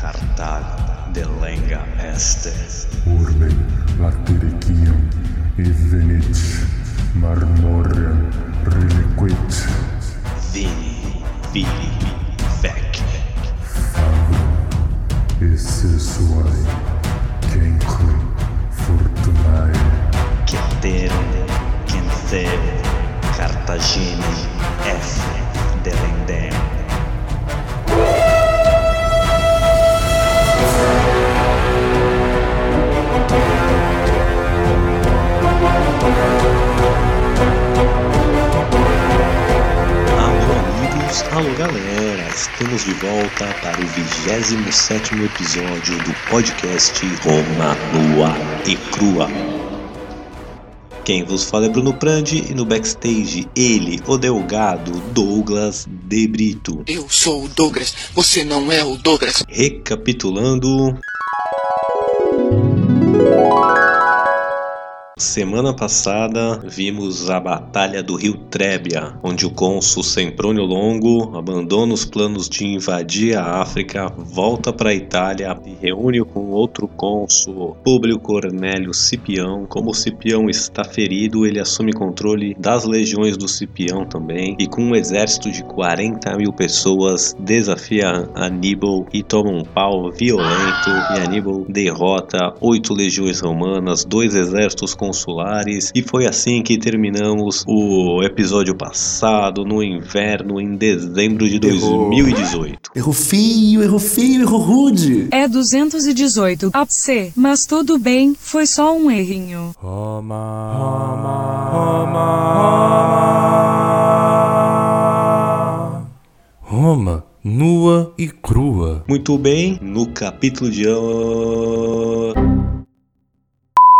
Cartal de lenga este. Urbe latericium e venit marmorem reliquit Vini, vili, vec. e sessuae cenque fortunae Ceterum, Quentheu, Cartagine, F. Delendem. Alô galera, estamos de volta para o 27 episódio do podcast Roma Nua e Crua. Quem vos fala é Bruno Prandi e no backstage ele, o Delgado Douglas De Brito. Eu sou o Douglas, você não é o Douglas. Recapitulando. Semana passada vimos a Batalha do Rio Trébia, onde o cônsul Semprônio Longo abandona os planos de invadir a África, volta para a Itália e reúne com outro cônsul, Públio Cornélio Cipião. Como Cipião está ferido, ele assume controle das legiões do Cipião também e com um exército de 40 mil pessoas desafia Aníbal e toma um pau violento e Aníbal derrota oito legiões romanas, dois exércitos consulares e foi assim que terminamos o episódio passado no inverno em dezembro de 2018. Erro feio, erro feio, erro rude. É 218 AC, mas tudo bem, foi só um errinho. Roma, nua e crua. Muito bem, no capítulo de hoje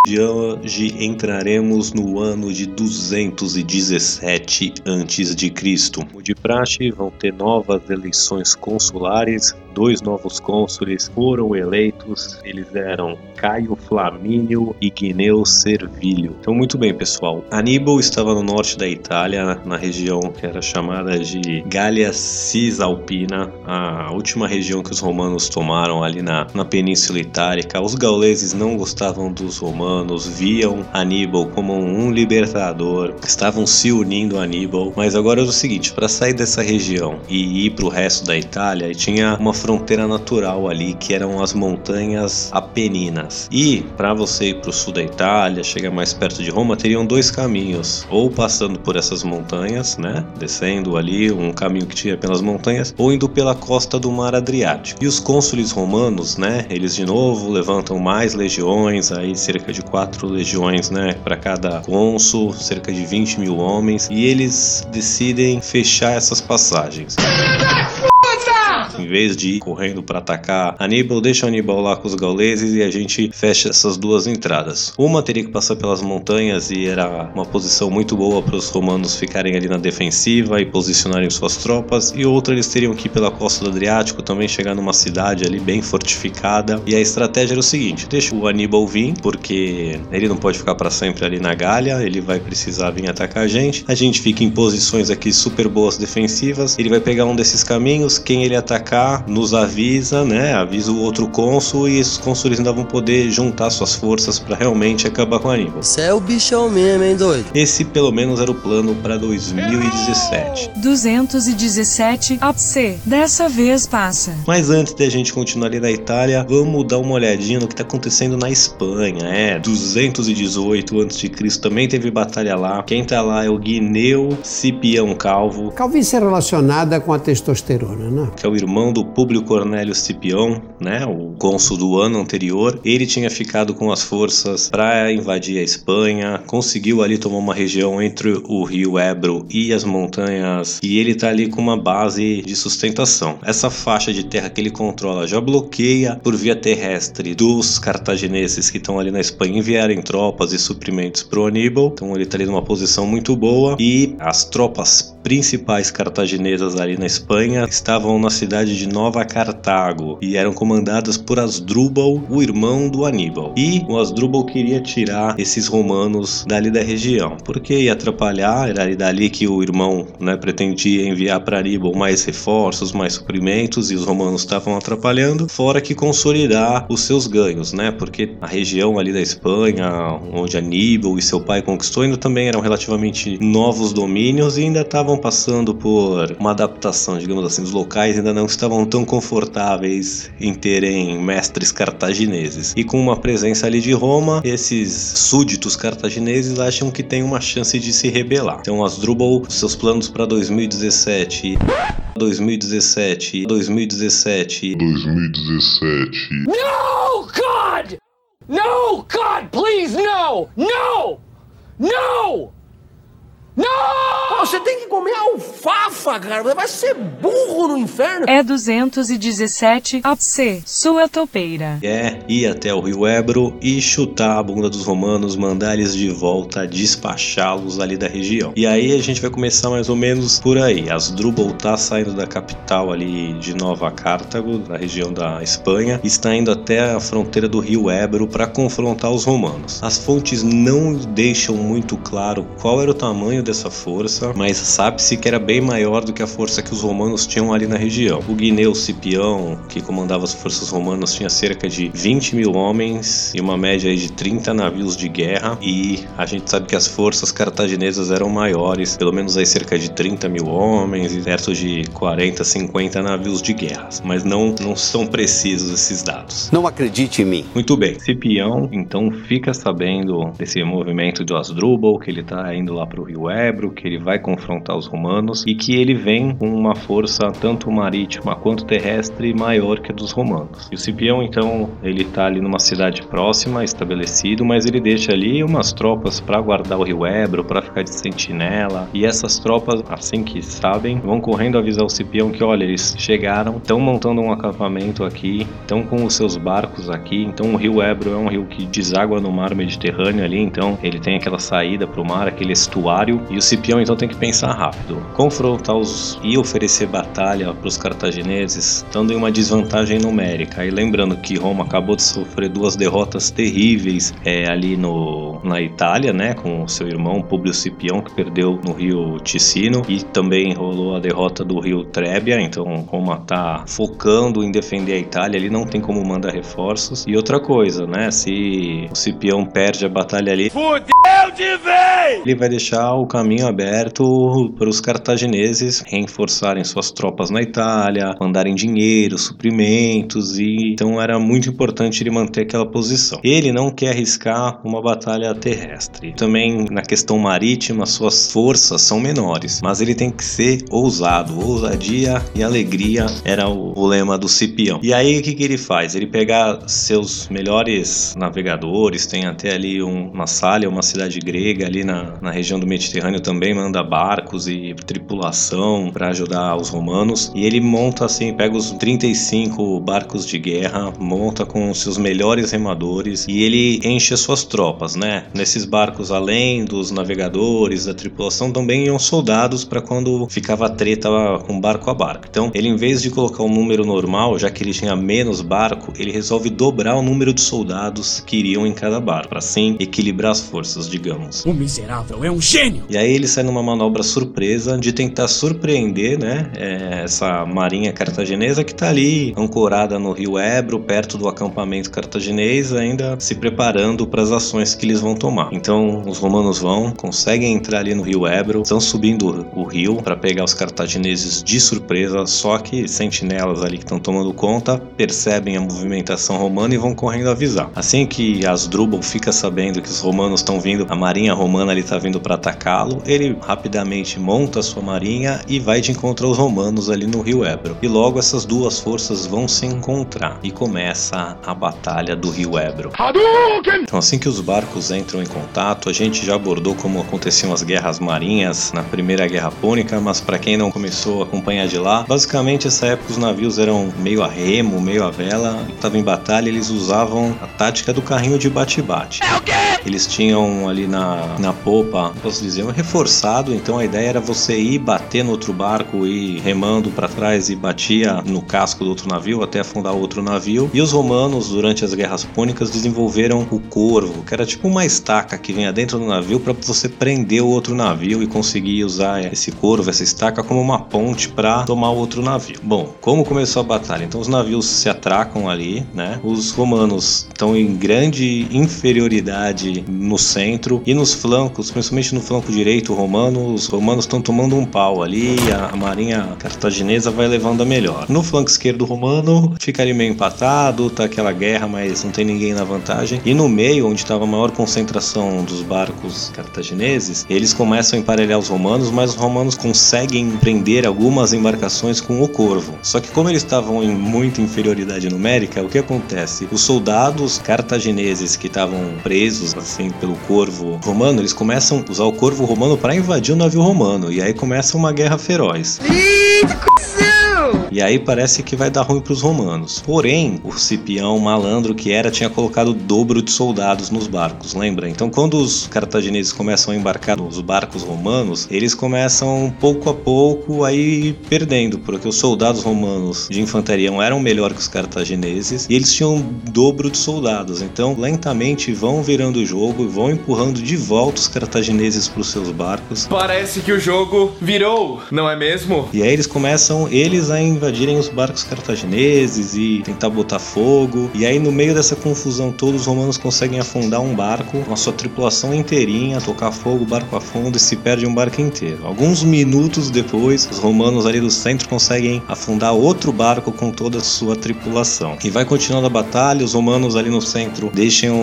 de hoje entraremos no ano de 217 a.C. Como de praxe, vão ter novas eleições consulares. Dois novos cônsules foram eleitos. Eles eram Caio Flamínio e Guineu Servilho. Então, muito bem, pessoal. Aníbal estava no norte da Itália, na região que era chamada de Gália Cisalpina, a última região que os romanos tomaram ali na, na Península Itálica. Os gauleses não gostavam dos romanos, viam Aníbal como um libertador, estavam se unindo a Aníbal. Mas agora é o seguinte: para sair dessa região e ir para o resto da Itália, tinha uma fronteira natural ali que eram as montanhas Apeninas. E para você ir para o sul da Itália, chegar mais perto de Roma, teriam dois caminhos: ou passando por essas montanhas, né, descendo ali um caminho que tinha pelas montanhas, ou indo pela costa do Mar Adriático. E os cônsules romanos, né, eles de novo levantam mais legiões, aí cerca de quatro legiões, né, para cada cônsul, cerca de 20 mil homens, e eles decidem fechar essas passagens. Em vez de ir correndo para atacar Aníbal, deixa Aníbal lá com os gauleses e a gente fecha essas duas entradas. Uma teria que passar pelas montanhas e era uma posição muito boa para os romanos ficarem ali na defensiva e posicionarem suas tropas, e outra eles teriam que ir pela costa do Adriático, também chegar numa cidade ali bem fortificada. E a estratégia era o seguinte: deixa o Aníbal vir, porque ele não pode ficar para sempre ali na Gália, ele vai precisar vir atacar a gente. A gente fica em posições aqui super boas defensivas, ele vai pegar um desses caminhos, quem ele atacar nos avisa, né? Avisa o outro cônsul e esses cônsules ainda vão poder juntar suas forças para realmente acabar com Aníbal. Você é o bichão mesmo, hein, doido? Esse pelo menos era o plano para 2017. 217 AC, dessa vez passa. Mas antes da gente continuar ali na Itália, vamos dar uma olhadinha no que está acontecendo na Espanha. É, 218 a.C. também teve batalha lá. Quem tá lá é o Guineu Cipião Calvo, Calvície é relacionada com a testosterona, né? que é o irmão do Públio Cornélio Cipião, né, o cônsul do ano anterior. Ele tinha ficado com as forças para invadir a Espanha, conseguiu ali tomar uma região entre o rio Ebro e as montanhas, e ele tá ali com uma base de sustentação. Essa faixa de terra que ele controla já bloqueia por via terrestre dos cartagineses que estão ali na Espanha enviarem tropas e suprimentos pro Aníbal. Então ele tá ali numa posição muito boa e as tropas principais cartaginesas ali na Espanha estavam na cidade cidade de Nova Cartago e eram comandadas por Asdrubal, o irmão do Aníbal. E o Asdrubal queria tirar esses romanos dali da região, porque ia atrapalhar, era dali que o irmão né, pretendia enviar para Aníbal mais reforços, mais suprimentos e os romanos estavam atrapalhando, fora que consolidar os seus ganhos, né? Porque a região ali da Espanha, onde Aníbal e seu pai conquistou, ainda também eram relativamente novos domínios e ainda estavam passando por uma adaptação, digamos assim, os locais ainda não estavam tão confortáveis em terem mestres cartagineses. E com uma presença ali de Roma, esses súditos cartagineses acham que tem uma chance de se rebelar. Então Asdrubal, seus planos para 2017 2017 2017 2017 No, God! No, God, please, no! No! No! No! Você tem que comer alfafa, cara. Você vai ser burro no inferno. É 217 a C, sua topeira. é ir até o rio Ebro e chutar a bunda dos romanos, mandar eles de volta, despachá-los ali da região. E aí a gente vai começar mais ou menos por aí. Asdrubal tá saindo da capital ali de Nova Cartago, da região da Espanha, e está indo até a fronteira do rio Ebro para confrontar os romanos. As fontes não deixam muito claro qual era o tamanho dessa força, mas sabe-se que era bem maior do que a força que os romanos tinham ali na região. O Guineu Cipião, que comandava as forças romanas, tinha cerca de 20 mil homens e uma média de 30 navios de guerra, e a gente sabe que as forças cartaginesas eram maiores, pelo menos aí cerca de 30 mil homens e perto de 40, 50 navios de guerra, mas não, não são precisos esses dados. Não acredite em mim. Muito bem, Cipião então fica sabendo desse movimento de Asdrubal, que ele tá indo lá pro rio Ebro, que ele vai confrontar os romanos e que ele vem com uma força tanto marítima quanto terrestre maior que a dos romanos. E o Cipião então, ele tá ali numa cidade próxima, estabelecido, mas ele deixa ali umas tropas para guardar o rio Ebro, para ficar de sentinela, e essas tropas, assim que sabem, vão correndo avisar o Cipião que olha, eles chegaram, estão montando um acampamento aqui, estão com os seus barcos aqui, então o rio Ebro é um rio que deságua no mar Mediterrâneo ali, então ele tem aquela saída para o mar, aquele estuário, e o Cipião então tem que pensar rápido, confrontar os e oferecer batalha para os cartagineses, estando em uma desvantagem numérica. E lembrando que Roma acabou de sofrer duas derrotas terríveis é, ali no, na Itália, né, com o seu irmão Publio Cipião que perdeu no rio Ticino e também rolou a derrota do rio Trebia. Então Roma tá focando em defender a Itália, ele não tem como mandar reforços. E outra coisa, né, se o Cipião perde a batalha ali, ele vai deixar o caminho aberto para os cartagineses reforçarem suas tropas na Itália, mandarem dinheiro, suprimentos e então era muito importante ele manter aquela posição. Ele não quer arriscar uma batalha terrestre. Também na questão marítima suas forças são menores, mas ele tem que ser ousado, ousadia e alegria era o, o lema do Cipião. E aí o que, que ele faz? Ele pega seus melhores navegadores, tem até ali um, uma Massália, uma cidade grega ali na, na região do Mediterrâneo também manda barcos e tripulação para ajudar os romanos. E ele monta assim, pega os 35 barcos de guerra, monta com seus melhores remadores e ele enche as suas tropas, né? Nesses barcos, além dos navegadores, da tripulação, também iam soldados para quando ficava treta com barco a barco. Então, ele em vez de colocar um número normal, já que ele tinha menos barco, ele resolve dobrar o número de soldados que iriam em cada barco, para assim equilibrar as forças, digamos. O miserável é um gênio! E aí ele sai numa manobra surpresa de tentar surpreender, né, é, essa marinha cartaginesa que tá ali ancorada no rio Ebro, perto do acampamento cartaginês, ainda se preparando para as ações que eles vão tomar. Então os romanos vão, conseguem entrar ali no rio Ebro, estão subindo o rio para pegar os cartagineses de surpresa, só que sentinelas ali que estão tomando conta percebem a movimentação romana e vão correndo avisar. Assim que Asdrubal fica sabendo que os romanos estão vindo, a marinha romana ali está vindo para atacá-lo, ele rapidamente monta sua marinha e vai de encontro aos romanos ali no rio Ebro. E logo essas duas forças vão se encontrar e começa a batalha do rio Ebro. Então assim que os barcos entram em contato, a gente já abordou como aconteciam as guerras marinhas na primeira guerra púnica, mas para quem não começou a acompanhar de lá, basicamente essa época os navios eram meio a remo, meio a vela, estavam em batalha, eles usavam a tática do carrinho de bate-bate. É? Eles tinham ali na, na popa, posso dizer, um reforçado. Então a ideia era você ir bater no outro barco e remando para trás e batia no casco do outro navio até afundar outro navio. E os romanos, durante as guerras púnicas, desenvolveram o corvo, que era tipo uma estaca que vinha dentro do navio para você prender o outro navio e conseguir usar esse corvo, essa estaca, como uma ponte para tomar o outro navio. Bom, como começou a batalha? Então os navios se atracam ali, né? Os romanos estão em grande inferioridade no centro e nos flancos, principalmente no flanco direito romano, os romanos estão tomando um pau ali a, a marinha cartaginesa vai levando a melhor. No flanco esquerdo romano ficaria meio empatado, tá aquela guerra, mas não tem ninguém na vantagem. E no meio, onde estava a maior concentração dos barcos cartagineses, eles começam a emparelhar os romanos, mas os romanos conseguem prender algumas embarcações com o corvo. Só que como eles estavam em muita inferioridade numérica, o que acontece? Os soldados cartagineses que estavam presos assim pelo corvo romano, eles começam a usar o corvo romano para invadir o navio romano e aí começa uma guerra feroz. E aí parece que vai dar ruim para os romanos. Porém, o Cipião, malandro que era, tinha colocado o dobro de soldados nos barcos, lembra? Então, quando os cartagineses começam a embarcar nos barcos romanos, eles começam pouco a pouco aí perdendo, porque os soldados romanos de infantaria eram melhor que os cartagineses e eles tinham o dobro de soldados. Então, lentamente vão virando o jogo e vão empurrando de volta os cartagineses para os seus barcos. Parece que o jogo virou, não é mesmo? E aí eles começam eles a invadirem os barcos cartagineses e tentar botar fogo. E aí, no meio dessa confusão toda, os romanos conseguem afundar um barco a sua tripulação inteirinha, tocar fogo, o barco afunda e se perde um barco inteiro. Alguns minutos depois, os romanos ali do centro conseguem afundar outro barco com toda a sua tripulação. E vai continuando a batalha, os romanos ali no centro deixam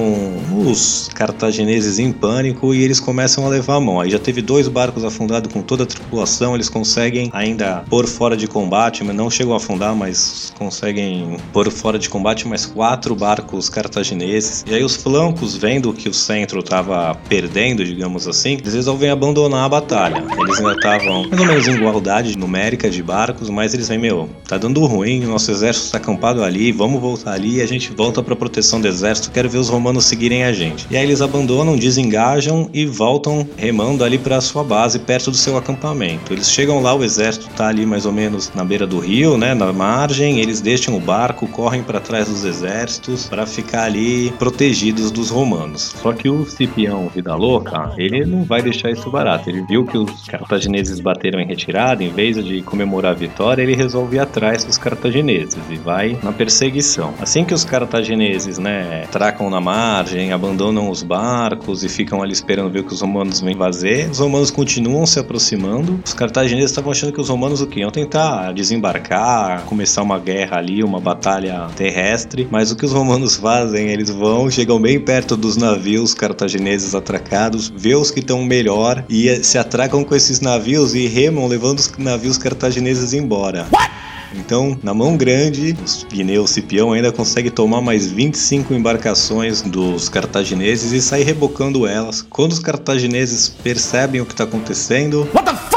os cartagineses em pânico e eles começam a levar a mão. Aí já teve dois barcos afundados com toda a tripulação, eles conseguem ainda pôr fora de combate, não chegam a afundar, mas conseguem pôr fora de combate mais quatro barcos cartagineses. E aí os flancos, vendo que o centro estava perdendo, digamos assim, eles resolvem abandonar a batalha. Eles ainda estavam mais ou menos em igualdade numérica de barcos, mas eles vêm, meu, tá dando ruim, nosso exército está acampado ali, vamos voltar ali e a gente volta para proteção do exército, quero ver os romanos seguirem a gente. E aí eles abandonam, desengajam e voltam remando ali para sua base, perto do seu acampamento. Eles chegam lá, o exército tá ali mais ou menos na beira do rio, né, na margem, eles deixam o barco, correm para trás dos exércitos para ficar ali protegidos dos romanos. Só que o Cipião, vida louca, ele não vai deixar isso barato. Ele viu que os cartagineses bateram em retirada, em vez de comemorar a vitória, ele resolve ir atrás dos cartagineses e vai na perseguição. Assim que os cartagineses, né, tracam na margem, abandonam os barcos e ficam ali esperando ver que os romanos vêm fazer, os romanos continuam se aproximando. Os cartagineses estavam achando que os romanos o que iam tentar desembarcar, começar uma guerra ali, uma batalha terrestre, mas o que os romanos fazem, eles vão, chegam bem perto dos navios cartagineses atracados, vê os que estão melhor e se atracam com esses navios e remam levando os navios cartagineses embora. What? Então, na mão grande, o Guineu Cipião ainda consegue tomar mais 25 embarcações dos cartagineses e sair rebocando elas. Quando os cartagineses percebem o que está acontecendo,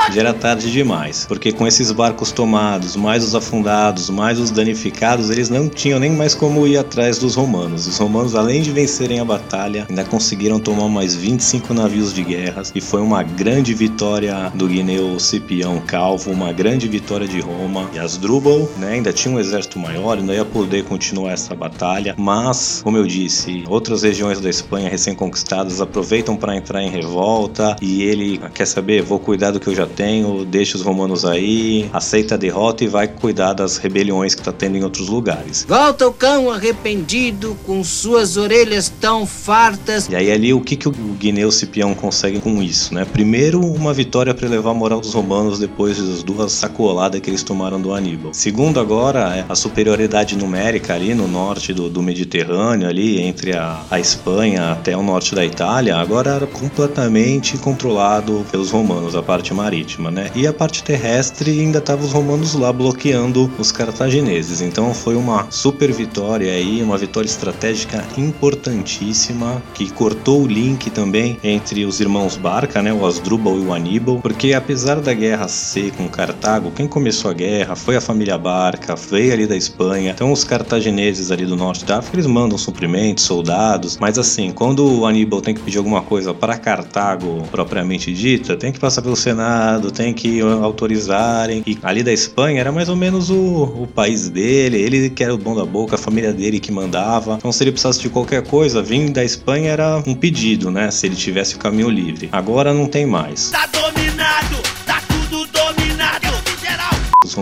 já era tarde demais, porque com esses barcos tomados, mais os afundados, mais os danificados, eles não tinham nem mais como ir atrás dos romanos. Os romanos, além de vencerem a batalha, ainda conseguiram tomar mais 25 navios de guerras e foi uma grande vitória do Guineu Cipião Calvo, uma grande vitória de Roma. E as Drubal, né, ainda tinha um exército maior, ainda ia poder continuar essa batalha, mas, como eu disse, outras regiões da Espanha recém-conquistadas aproveitam para entrar em revolta e ele quer saber, vou cuidar do que eu já tenho, deixa os romanos aí, aceita a derrota e vai cuidar das rebeliões que tá tendo em outros lugares. Volta o cão arrependido com suas orelhas tão fartas. E aí ali o que, que o Guineu Cipião consegue com isso, né? Primeiro, uma vitória para elevar a moral dos romanos depois das duas sacoladas que eles tomaram do Aníbal. Segundo agora, é a superioridade numérica ali no norte do, do Mediterrâneo, ali entre a, a Espanha até o norte da Itália, agora era completamente controlado pelos romanos, a parte marítima, né? E a parte terrestre ainda estavam os romanos lá bloqueando os cartagineses. Então foi uma super vitória aí, uma vitória estratégica importantíssima que cortou o link também entre os irmãos Barca, né, o Asdrubal e o Aníbal, porque apesar da guerra ser com Cartago, quem começou a guerra foi a família Barca, veio ali da Espanha. Então os cartagineses ali do norte da África, eles mandam suprimentos, soldados, mas assim, quando o Aníbal tem que pedir alguma coisa para Cartago propriamente dita, tem que passar pelo Senado, tem que autorizarem. E ali da Espanha era mais ou menos o, o país dele, ele que era o bom da boca, a família dele que mandava. Então se ele precisasse de qualquer coisa, vir da Espanha era um pedido, né? Se ele tivesse o caminho livre. Agora não tem mais. Tá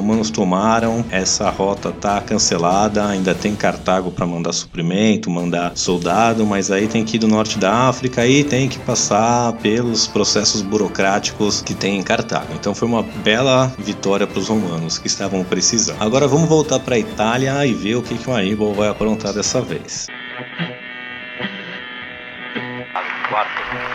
romanos tomaram, essa rota tá cancelada, ainda tem Cartago para mandar suprimento, mandar soldado, mas aí tem que ir do norte da África e tem que passar pelos processos burocráticos que tem em Cartago. Então foi uma bela vitória para os romanos que estavam precisando. Agora vamos voltar para a Itália e ver o que, que o Aníbal vai aprontar dessa vez.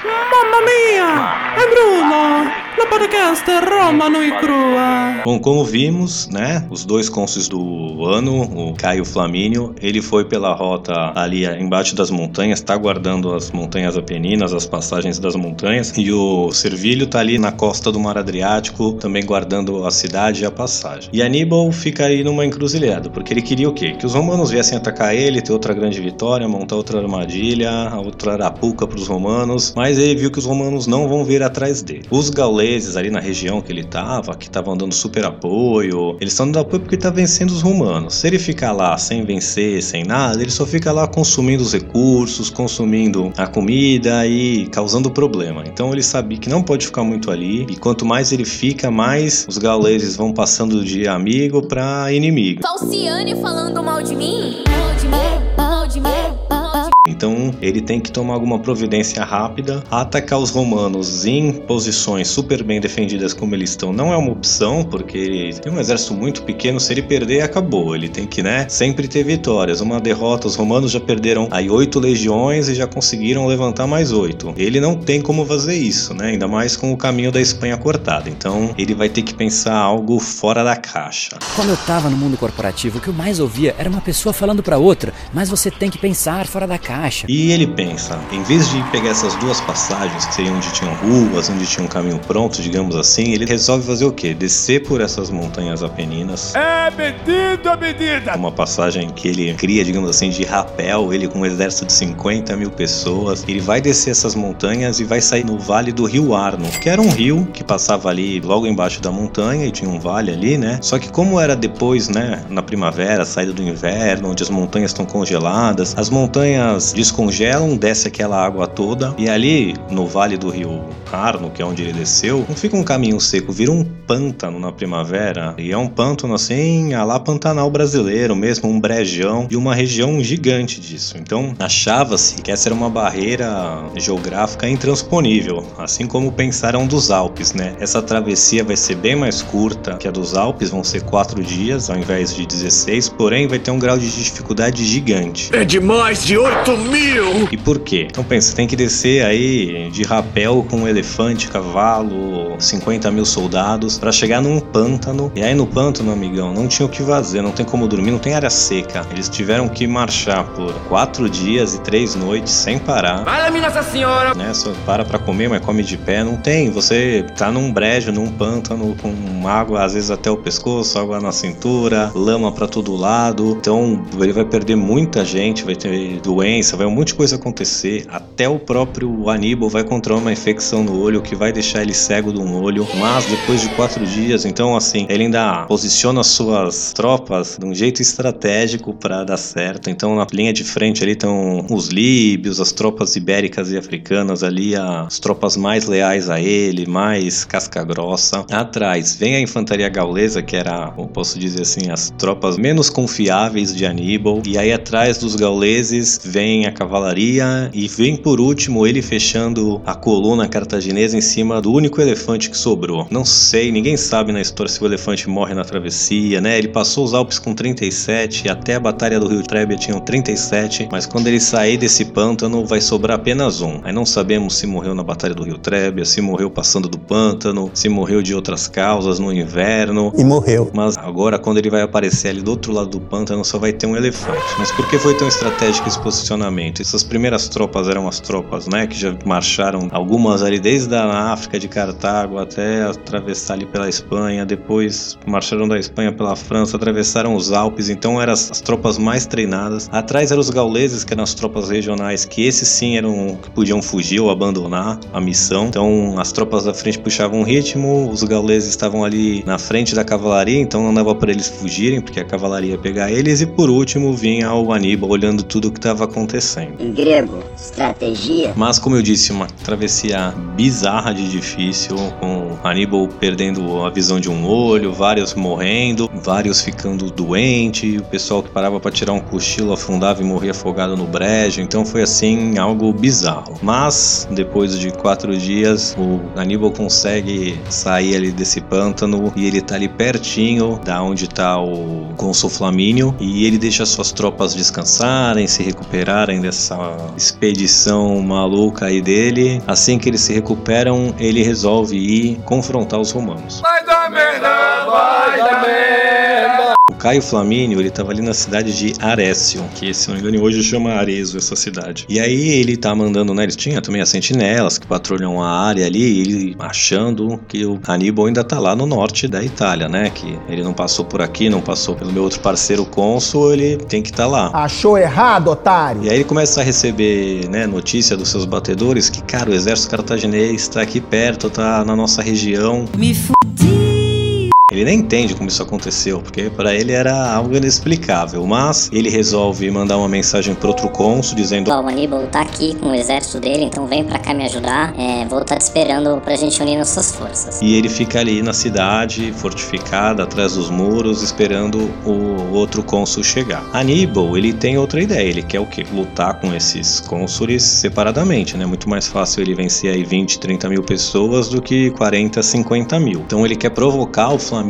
Mamma mia! È Bruno! Podcast Romano e crua! Bom, como vimos, né, os dois cônsules do ano, o Caio Flamínio, ele foi pela rota ali embaixo das montanhas, tá guardando as montanhas apeninas, as passagens das montanhas, e o Servilho tá ali na costa do Mar Adriático, também guardando a cidade e a passagem. E Aníbal fica aí numa encruzilhada, porque ele queria o quê? Que os romanos viessem atacar ele, ter outra grande vitória, montar outra armadilha, outra arapuca para os romanos, mas ele viu que os romanos não vão vir atrás dele. Os gauleses ali na região que ele tava, que estavam dando super apoio, eles estão dando apoio porque tá vencendo os romanos. Se ele ficar lá sem vencer, sem nada, ele só fica lá consumindo os recursos, consumindo a comida e causando problema. Então ele sabia que não pode ficar muito ali, e quanto mais ele fica, mais os gauleses vão passando de amigo para inimigo. Falciane falando mal de mim? Então ele tem que tomar alguma providência rápida. Atacar os romanos em posições super bem defendidas como eles estão não é uma opção, porque ele tem um exército muito pequeno. Se ele perder, acabou. Ele tem que, né, sempre ter vitórias. Uma derrota, os romanos já perderam aí oito legiões e já conseguiram levantar mais oito. Ele não tem como fazer isso, né? Ainda mais com o caminho da Espanha cortado. Então ele vai ter que pensar algo fora da caixa. Quando eu tava no mundo corporativo, o que eu mais ouvia era uma pessoa falando para outra, mas você tem que pensar fora da caixa. E ele pensa, em vez de pegar essas duas passagens, que seriam onde tinham ruas, onde tinha um caminho pronto, digamos assim, ele resolve fazer o quê? Descer por essas montanhas apeninas. É medida, é medida! Uma passagem que ele cria, digamos assim, de rapel, ele com um exército de 50 mil pessoas. Ele vai descer essas montanhas e vai sair no vale do rio Arno, que era um rio que passava ali logo embaixo da montanha e tinha um vale ali, né? Só que como era depois, né, na primavera, saída do inverno, onde as montanhas estão congeladas, as montanhas descongelam, desce aquela água toda e ali no vale do rio Arno, que é onde ele desceu, não fica um caminho seco, vira um pântano na primavera e é um pântano assim, a lá Pantanal brasileiro mesmo, um brejão e uma região gigante disso. Então achava-se que essa era uma barreira geográfica intransponível, assim como pensaram dos Alpes, né? Essa travessia vai ser bem mais curta que a dos Alpes, vão ser quatro dias ao invés de 16, porém vai ter um grau de dificuldade gigante. É de mais de 8 mil! E por quê? Então pensa, tem que descer aí de rapel com um elefante, cavalo, 50 mil soldados para chegar num pântano. E aí no pântano, amigão, não tinha o que fazer, não tem como dormir, não tem área seca. Eles tiveram que marchar por quatro dias e três noites sem parar. Fala-me, Nossa Senhora! Né? Só para pra comer, mas come de pé. Não tem. Você tá num brejo, num pântano, com água às vezes até o pescoço, água na cintura, lama para todo lado. Então ele vai perder muita gente, vai ter doença, vai um monte de coisa acontecer. Até o próprio Aníbal vai encontrar uma infecção no olho que vai deixar ele cego de um olho. Mas depois de quatro dias, então assim, ele ainda posiciona suas tropas de um jeito estratégico para dar certo. Então na linha de frente ali estão os líbios, as tropas ibéricas e africanas ali, as tropas mais leais a ele, mais casca grossa. Atrás vem a infantaria gaulesa, que era, eu posso dizer assim, as tropas menos confiáveis de Aníbal. E aí atrás dos gauleses vem a cavalaria e vem por último ele fechando a coluna cartaginesa em cima do único elefante que sobrou. Não sei, ninguém sabe na história se o elefante morre na travessia, né? Ele passou os Alpes com 37 e até a batalha do Rio Trebia tinham 37, mas quando ele sair desse pântano vai sobrar apenas um. Aí não sabemos se morreu na batalha do Rio Trebia, se morreu passando do pântano, se morreu de outras causas no inverno. E morreu. Mas agora quando ele vai aparecer ali do outro lado do pântano só vai ter um elefante. Mas por que foi tão estratégico esse posicionamento? Essas primeiras tropas eram as tropas, né, que já marcharam algumas ali desde a África de Cartago até atravessar ali pela Espanha, depois marcharam da Espanha pela França, atravessaram os Alpes, então eram as, as tropas mais treinadas. Atrás eram os gauleses, que eram as tropas regionais, que esses sim eram que podiam fugir ou abandonar a missão. Então as tropas da frente puxavam o ritmo, os gauleses estavam ali na frente da cavalaria, então não dava para eles fugirem, porque a cavalaria ia pegar eles. E por último vinha o Aníbal olhando tudo o que estava acontecendo. Em grego, estratégia. Mas como eu disse, uma travessia bizarra de difícil, com Aníbal perdendo a visão de um olho, vários morrendo, vários ficando doentes, o pessoal que parava para tirar um cochilo afundava e morria afogado no brejo. Então foi assim algo bizarro. Mas depois de quatro dias, o Aníbal consegue sair ali desse pântano e ele tá ali pertinho da onde tá o cônsul Flamínio e ele deixa suas tropas descansarem, se dessa expedição maluca aí dele. Assim que eles se recuperam, ele resolve ir confrontar os romanos. Vai dar merda, vai dar merda. O Caio Flamínio, ele tava ali na cidade de Arécio, que se não me engano hoje chama Arezzo essa cidade. E aí ele tá mandando, né, eles tinham também as sentinelas que patrulham a área ali, ele achando que o Aníbal ainda tá lá no norte da Itália, né, que ele não passou por aqui, não passou pelo meu outro parceiro cônsul, ele tem que estar tá lá. Achou errado, otário! E aí ele começa a receber, né, notícia dos seus batedores que, cara, o exército cartaginês tá aqui perto, tá na nossa região. Me fudi! Ele nem entende como isso aconteceu, porque para ele era algo inexplicável. Mas ele resolve mandar uma mensagem pro outro cônsul dizendo: Ó, o Aníbal tá aqui com o exército dele, então vem pra cá me ajudar. É, vou estar tá te esperando pra gente unir nossas forças. E ele fica ali na cidade, fortificada, atrás dos muros, esperando o outro cônsul chegar. Aníbal, ele tem outra ideia. Ele quer o quê? Lutar com esses cônsules separadamente, né? Muito mais fácil ele vencer aí 20, 30 mil pessoas do que 40, 50 mil. Então ele quer provocar o Flamengo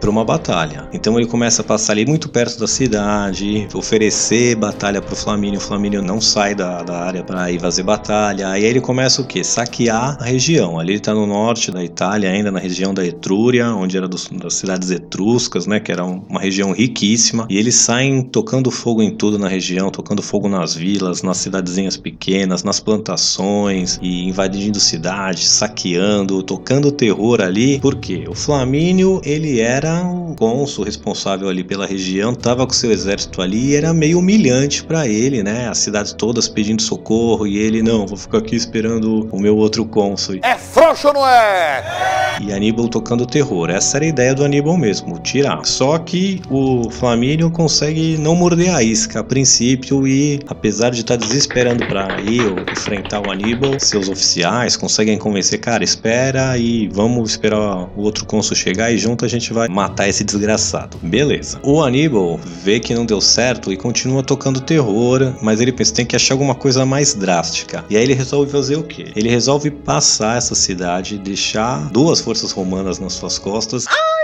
Para uma batalha. Então ele começa a passar ali muito perto da cidade, oferecer batalha para o Flamínio. O Flamínio não sai da, da área para ir fazer batalha. Aí ele começa o que? Saquear a região. Ali ele está no norte da Itália, ainda na região da Etrúria, onde era dos, das cidades etruscas, né? Que era uma região riquíssima. E eles saem tocando fogo em tudo na região, tocando fogo nas vilas, nas cidadezinhas pequenas, nas plantações e invadindo cidades, saqueando, tocando terror ali. Por quê? O Flamínio, ele ele era o cônsul responsável ali pela região, tava com seu exército ali e era meio humilhante para ele, né? As cidades todas pedindo socorro e ele, não, vou ficar aqui esperando o meu outro cônsul. É frouxo ou não é? E Aníbal tocando terror. Essa era a ideia do Aníbal mesmo, tirar. Só que o Flamínio consegue não morder a isca a princípio e, apesar de estar tá desesperando para ir enfrentar o Aníbal, seus oficiais conseguem convencer, cara, espera e vamos esperar o outro cônsul chegar e junto a gente vai matar esse desgraçado. Beleza. O Aníbal vê que não deu certo e continua tocando terror, mas ele pensa tem que achar alguma coisa mais drástica. E aí ele resolve fazer o quê? Ele resolve passar essa cidade, deixar duas forças romanas nas suas costas. Para!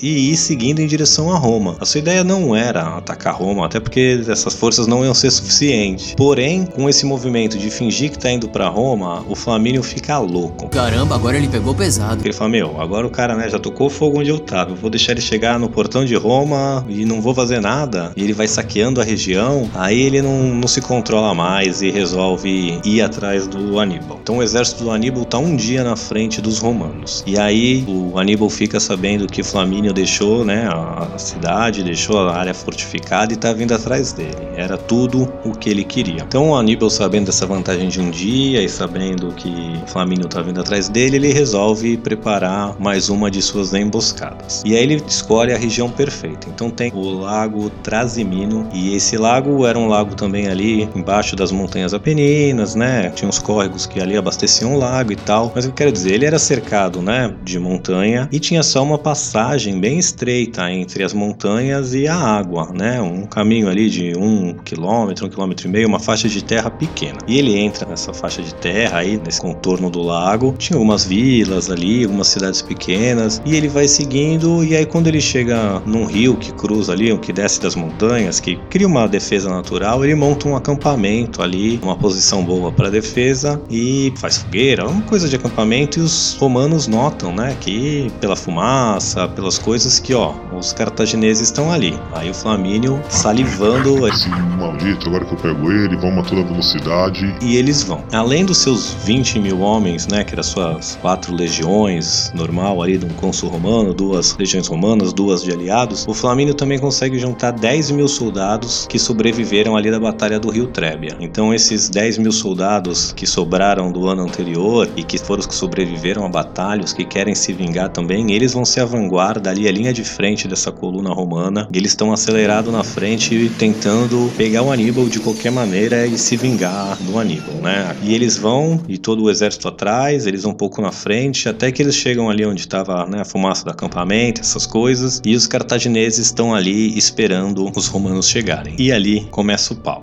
E ir seguindo em direção a Roma. A sua ideia não era atacar Roma, até porque essas forças não iam ser suficientes. Porém, com esse movimento de fingir que tá indo para Roma, o Flamínio fica louco. Caramba, agora ele pegou pesado. Ele fala: Meu, agora o cara né, já tocou fogo onde eu tava. Eu vou deixar ele chegar no portão de Roma e não vou fazer nada. E ele vai saqueando a região. Aí ele não, não se controla mais e resolve ir atrás do Aníbal. Então o exército do Aníbal tá um dia na frente dos romanos. E aí o Aníbal fica sabendo que Flamínio deixou né, a cidade, deixou a área fortificada e tá vindo atrás dele. Era tudo o que ele queria. Então Aníbal, sabendo dessa vantagem de um dia e sabendo que Flamínio tá vindo atrás dele, ele resolve preparar mais uma de suas emboscadas. E aí ele escolhe a região perfeita. Então tem o lago Trasimino e esse lago era um lago também ali embaixo das montanhas Apeninas, né? Tinha uns córregos que ali abasteciam o lago e tal. Mas eu quero dizer, ele era cercado, né, de montanha e tinha só uma passagem bem estreita entre as montanhas e a água, né? Um caminho ali de um quilômetro, um quilômetro e meio, uma faixa de terra pequena. E ele entra nessa faixa de terra aí, nesse contorno do lago. Tinha algumas vilas ali, algumas cidades pequenas e ele vai seguindo e aí quando ele chega num rio que cruza ali, que desce das montanhas, que cria uma defesa natural, ele monta um acampamento ali, uma posição boa para defesa e faz fogueira, uma coisa de acampamento e os romanos notam, né, que pela fumaça, pelas coisas que, ó, os cartagineses estão ali. Aí o Flamínio salivando. Esse maldito, agora que eu pego ele, vamos a toda velocidade. E eles vão. Além dos seus 20 mil homens, né, que eram suas quatro legiões, normal ali de um cônsul romano, duas legiões romanas, duas de aliados, o Flamínio também consegue juntar 10 mil soldados que sobreviveram ali da Batalha do Rio Trébia. Então esses 10 mil soldados que sobraram do ano anterior e que foram os que sobreviveram à batalha, os que querem se vingar também, eles vão ser a vanguarda ali, a linha de frente dessa coluna romana. Eles estão acelerados na frente tentando pegar o Aníbal de qualquer maneira e se vingar do Aníbal, né? E eles vão e todo o exército atrás, eles um pouco na frente, até que eles chegam ali onde estava né, a fumaça do acampamento, essas coisas, e os cartagineses estão ali esperando os romanos chegarem. E ali começa o pau.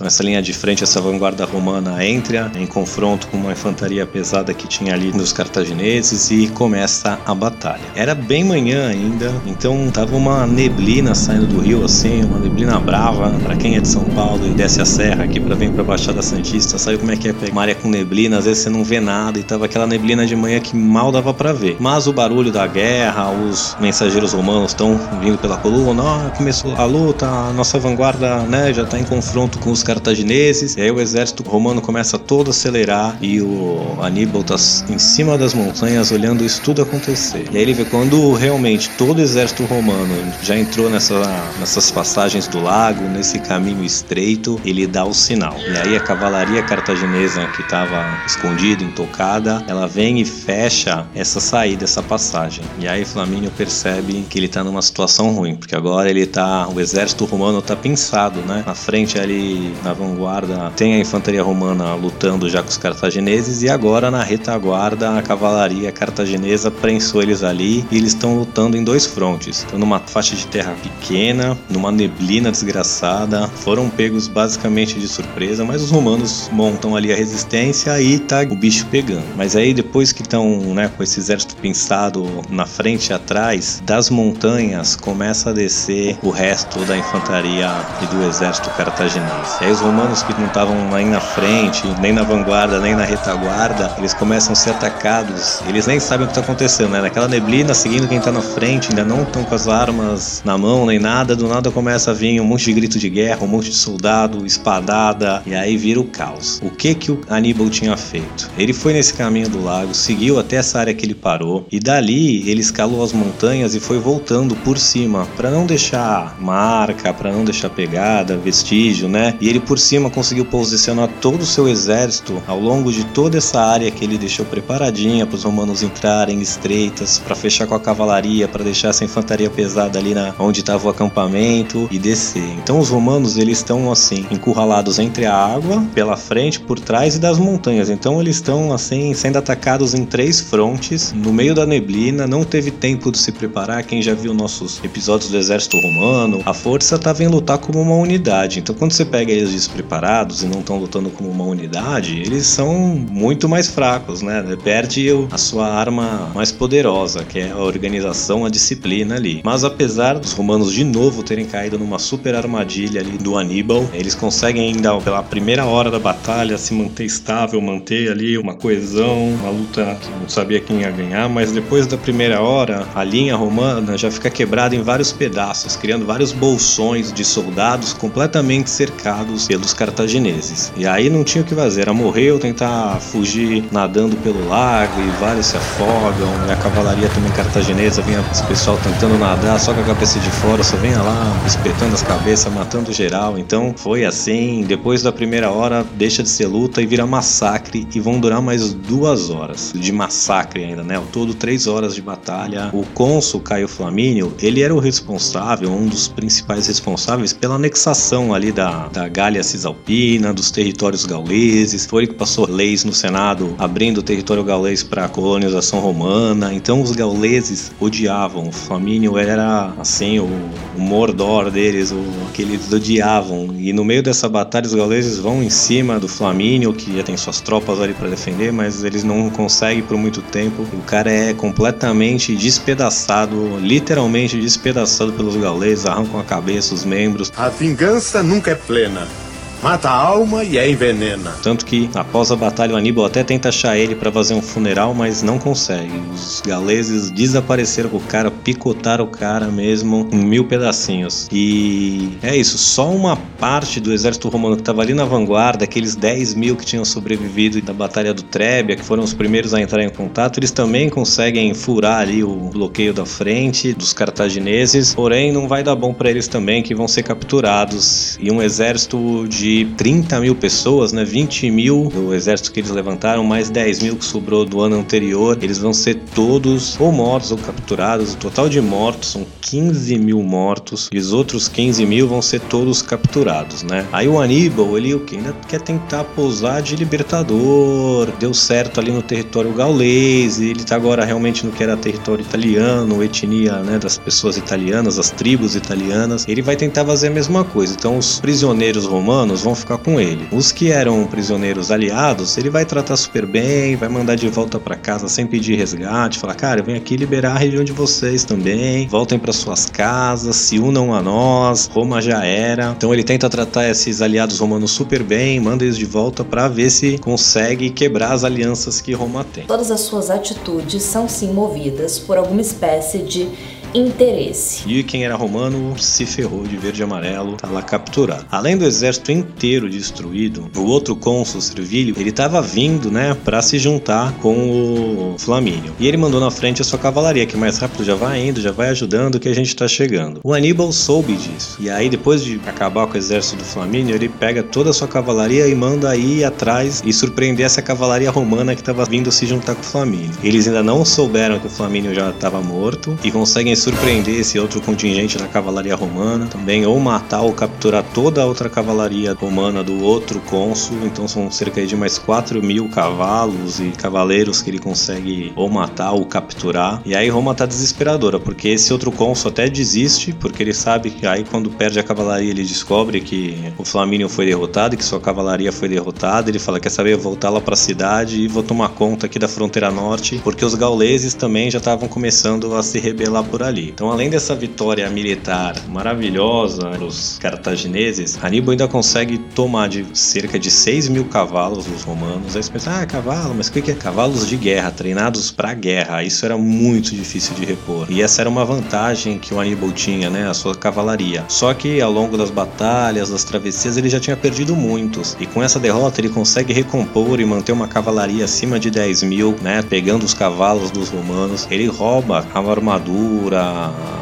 Essa linha de frente, essa vanguarda romana entra em confronto com uma infantaria pesada que tinha ali nos cartagineses e começa a batalha. Era bem manhã ainda, então tava uma neblina saindo do rio assim, uma neblina brava. Para quem é de São Paulo e desce a serra aqui para vir para Baixada Santista, sabe como é que é pegar uma área com neblina, às vezes você não vê nada e tava aquela neblina de manhã que mal dava para ver. Mas o barulho da guerra, os mensageiros romanos estão vindo pela coluna, começou a luta, a nossa vanguarda, né, já tá em confronto com os cartagineses. E aí o exército romano começa todo a acelerar e o Aníbal tá em cima das montanhas olhando isso tudo acontecer. E aí ele vê quando realmente todo o exército romano já entrou nessa, nessas passagens do lago, nesse caminho estreito, ele dá o sinal. E aí a cavalaria cartaginesa que estava escondida, intocada, ela vem e fecha essa saída, essa passagem. E aí Flamínio percebe que ele tá numa situação ruim, porque agora ele tá, o exército romano tá pinçado, né? Na frente ali, na vanguarda, tem a infantaria romana lutando já com os cartagineses e agora na retaguarda a cavalaria cartaginesa prensou eles ali e eles estão lutando em dois frontes. Estão numa faixa de terra pequena, numa neblina desgraçada, foram pegos basicamente de surpresa, mas os romanos montam ali a resistência e tá o bicho pegando. Mas aí depois que estão, né, com esse exército pinçado na frente e atrás, das montanhas começa a descer o resto da infantaria e do exército cartaginês. E aí os romanos que não estavam nem na frente, nem na vanguarda, nem na retaguarda, eles começam a ser atacados. Eles nem sabem o que está acontecendo, né? Naquela neblina, seguindo quem está na frente, ainda não estão com as armas na mão nem nada. Do nada começa a vir um monte de grito de guerra, um monte de soldado, espadada, e aí vira o caos. O que que o Aníbal tinha feito? Ele foi nesse caminho do lago, seguiu até essa área que ele parou, e dali ele escalou as montanhas e foi voltando por cima, para não deixar marca, para não deixar pegada, vestígio, né? E ele por cima conseguiu posicionar todo o seu exército ao longo de toda essa área que ele deixou preparadinha para os romanos entrarem estreitas, para fechar com a cavalaria, para deixar essa infantaria pesada ali na onde estava o acampamento e descer. Então os romanos eles estão assim encurralados entre a água, pela frente, por trás e das montanhas. Então eles estão assim sendo atacados em três frontes, no meio da neblina, não teve tempo de se preparar. Quem já viu nossos episódios do exército romano, a força estava em lutar como uma unidade. Então quando você pega eles despreparados e não estão lutando como uma unidade, eles são muito mais fracos, né? Perde a sua arma mais poderosa, que é a organização, a disciplina ali. Mas apesar dos romanos de novo terem caído numa super armadilha ali do Aníbal, eles conseguem ainda pela primeira hora da batalha se manter estável, manter ali uma coesão, uma luta que não sabia quem ia ganhar, mas depois da primeira hora, a linha romana já fica quebrada em vários pedaços, criando vários bolsões de soldados completamente cercados pelos cartagineses. E aí não tinha o que fazer, era morrer ou tentar fugir nadando pelo lago e vários se afogam, e a cavalaria também cartaginesa vinha esse pessoal tentando nadar só com a cabeça de fora, só vinha lá espetando as cabeças, matando geral. Então foi assim, depois da primeira hora deixa de ser luta e vira massacre e vão durar mais duas horas de massacre ainda, né? Ao todo três horas de batalha. O cônsul Caio Flamínio, ele era o responsável, um dos principais responsáveis pela anexação ali da, da Gália Cisalpina, dos territórios gauleses. Foi ele que passou leis no Senado abrindo o território gaulês para a colonização romana. Então os gauleses odiavam. O Flamínio era assim o, o mordor deles, o que eles odiavam. E no meio dessa batalha os gauleses vão em cima do Flamínio, que já tem suas tropas ali para defender, mas eles não conseguem por muito tempo. O cara é completamente despedaçado, literalmente despedaçado pelos gauleses, arrancam a cabeça, os membros. A vingança nunca é plena. No. Mata a alma e a envenena. Tanto que, após a batalha, o Aníbal até tenta achar ele para fazer um funeral, mas não consegue. Os galeses desapareceram com o cara, picotaram o cara mesmo em mil pedacinhos. E é isso, só uma parte do exército romano que estava ali na vanguarda, aqueles 10 mil que tinham sobrevivido da Batalha do Trebia, que foram os primeiros a entrar em contato, eles também conseguem furar ali o bloqueio da frente dos cartagineses, porém não vai dar bom para eles também, que vão ser capturados. E um exército de 30 mil pessoas, né, 20 mil do exército que eles levantaram, mais 10 mil que sobrou do ano anterior, eles vão ser todos ou mortos ou capturados. O total de mortos são 15 mil mortos e os outros 15 mil vão ser todos capturados, né? Aí o Aníbal, ele o que ainda quer tentar pousar de libertador, deu certo ali no território gaulês, ele tá agora realmente no que era território italiano, etnia, né, das pessoas italianas, as tribos italianas. Ele vai tentar fazer a mesma coisa. Então os prisioneiros romanos vão ficar com ele. Os que eram prisioneiros aliados, ele vai tratar super bem, vai mandar de volta para casa sem pedir resgate, falar: "Cara, eu venho aqui liberar a região de vocês também. Voltem para suas casas, se unam a nós. Roma já era". Então ele tenta tratar esses aliados romanos super bem, manda eles de volta para ver se consegue quebrar as alianças que Roma tem. Todas as suas atitudes são sim movidas por alguma espécie de interesse. E quem era romano se ferrou de verde e amarelo, tá lá capturado. Além do exército inteiro destruído, o outro cônsul Servilho, ele tava vindo, né, para se juntar com o Flamínio. E ele mandou na frente a sua cavalaria, que mais rápido já vai indo, já vai ajudando que a gente tá chegando. O Aníbal soube disso. E aí depois de acabar com o exército do Flamínio, ele pega toda a sua cavalaria e manda ir atrás e surpreender essa cavalaria romana que tava vindo se juntar com o Flamínio. Eles ainda não souberam que o Flamínio já estava morto e conseguem surpreender esse outro contingente da cavalaria romana, também ou matar ou capturar toda a outra cavalaria romana do outro cônsul, então são cerca de mais 4 mil cavalos e cavaleiros que ele consegue ou matar ou capturar. E aí Roma tá desesperadora, porque esse outro cônsul até desiste, porque ele sabe que aí quando perde a cavalaria ele descobre que o Flamínio foi derrotado, que sua cavalaria foi derrotada, ele fala, quer saber, eu vou voltar lá para a cidade e vou tomar conta aqui da fronteira norte, porque os gauleses também já estavam começando a se rebelar por ali ali. Então, além dessa vitória militar maravilhosa dos cartagineses, Aníbal ainda consegue tomar de cerca de 6 mil cavalos dos romanos. Aí você pensa, ah, cavalo, mas o que é? Cavalos de guerra, treinados para guerra. Isso era muito difícil de repor. E essa era uma vantagem que o Aníbal tinha, né? A sua cavalaria. Só que ao longo das batalhas, das travessias, ele já tinha perdido muitos. E com essa derrota, ele consegue recompor e manter uma cavalaria acima de 10 mil, né? Pegando os cavalos dos romanos. Ele rouba a armadura,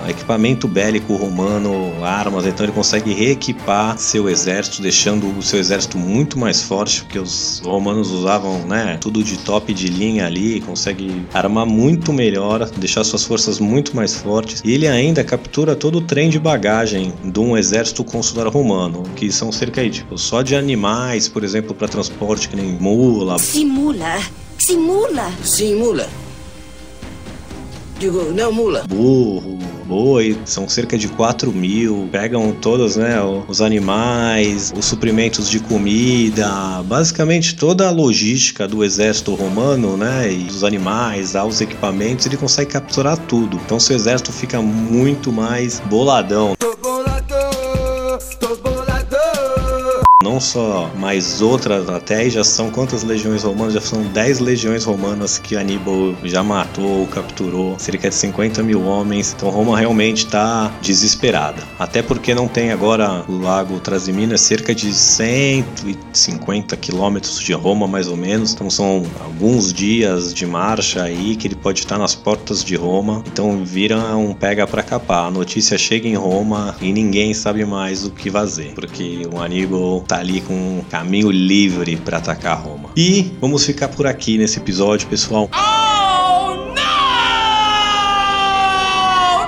equipamento bélico romano, armas, então ele consegue reequipar seu exército, deixando o seu exército muito mais forte, porque os romanos usavam, né, tudo de top de linha ali, consegue armar muito melhor, deixar suas forças muito mais fortes. E ele ainda captura todo o trem de bagagem de um exército consular romano, que são cerca de, tipo, só de animais, por exemplo, para transporte, que nem mula. Simula, simula. Simula. Digo, não, mula. Burro, boi, são cerca de 4 mil. Pegam todos, né, os animais, os suprimentos de comida, basicamente toda a logística do exército romano, né, e dos animais, aos equipamentos, ele consegue capturar tudo. Então seu exército fica muito mais boladão. Não só, mas outras até já são quantas legiões romanas? Já são 10 legiões romanas que Aníbal já matou, capturou, cerca de 50 mil homens. Então Roma realmente está desesperada. Até porque não tem agora o lago Trasimeno, é cerca de 150 quilômetros de Roma, mais ou menos. Então são alguns dias de marcha aí que ele pode estar nas portas de Roma. Então vira um pega para capar. A notícia chega em Roma e ninguém sabe mais o que fazer, porque o Aníbal tá ali com um caminho livre para atacar Roma. E vamos ficar por aqui nesse episódio, pessoal.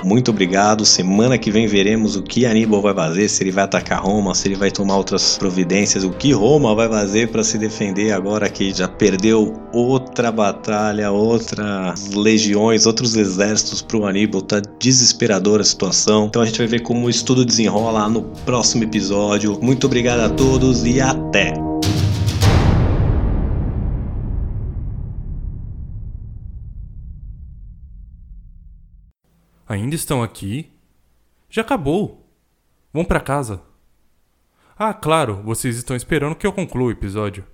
Muito obrigado. Semana que vem veremos o que Aníbal vai fazer, se ele vai atacar Roma, se ele vai tomar outras providências, o que Roma vai fazer para se defender agora que já perdeu outra batalha, outras legiões, outros exércitos para o Aníbal. Tá desesperadora a situação. Então a gente vai ver como isso tudo desenrola no próximo episódio. Muito obrigado a todos e até! Ainda estão aqui? Já acabou. Vão para casa. Ah, claro, vocês estão esperando que eu conclua o episódio.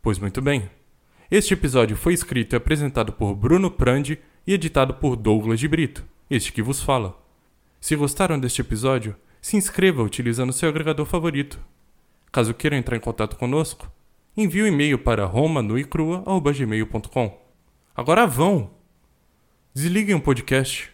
Pois muito bem. Este episódio foi escrito e apresentado por Bruno Prandi e editado por Douglas de Brito, este que vos fala. Se gostaram deste episódio, se inscreva utilizando seu agregador favorito. Caso queiram entrar em contato conosco, envie um e-mail para romanuicrua.gmail.com. Agora vão! Desliguem o podcast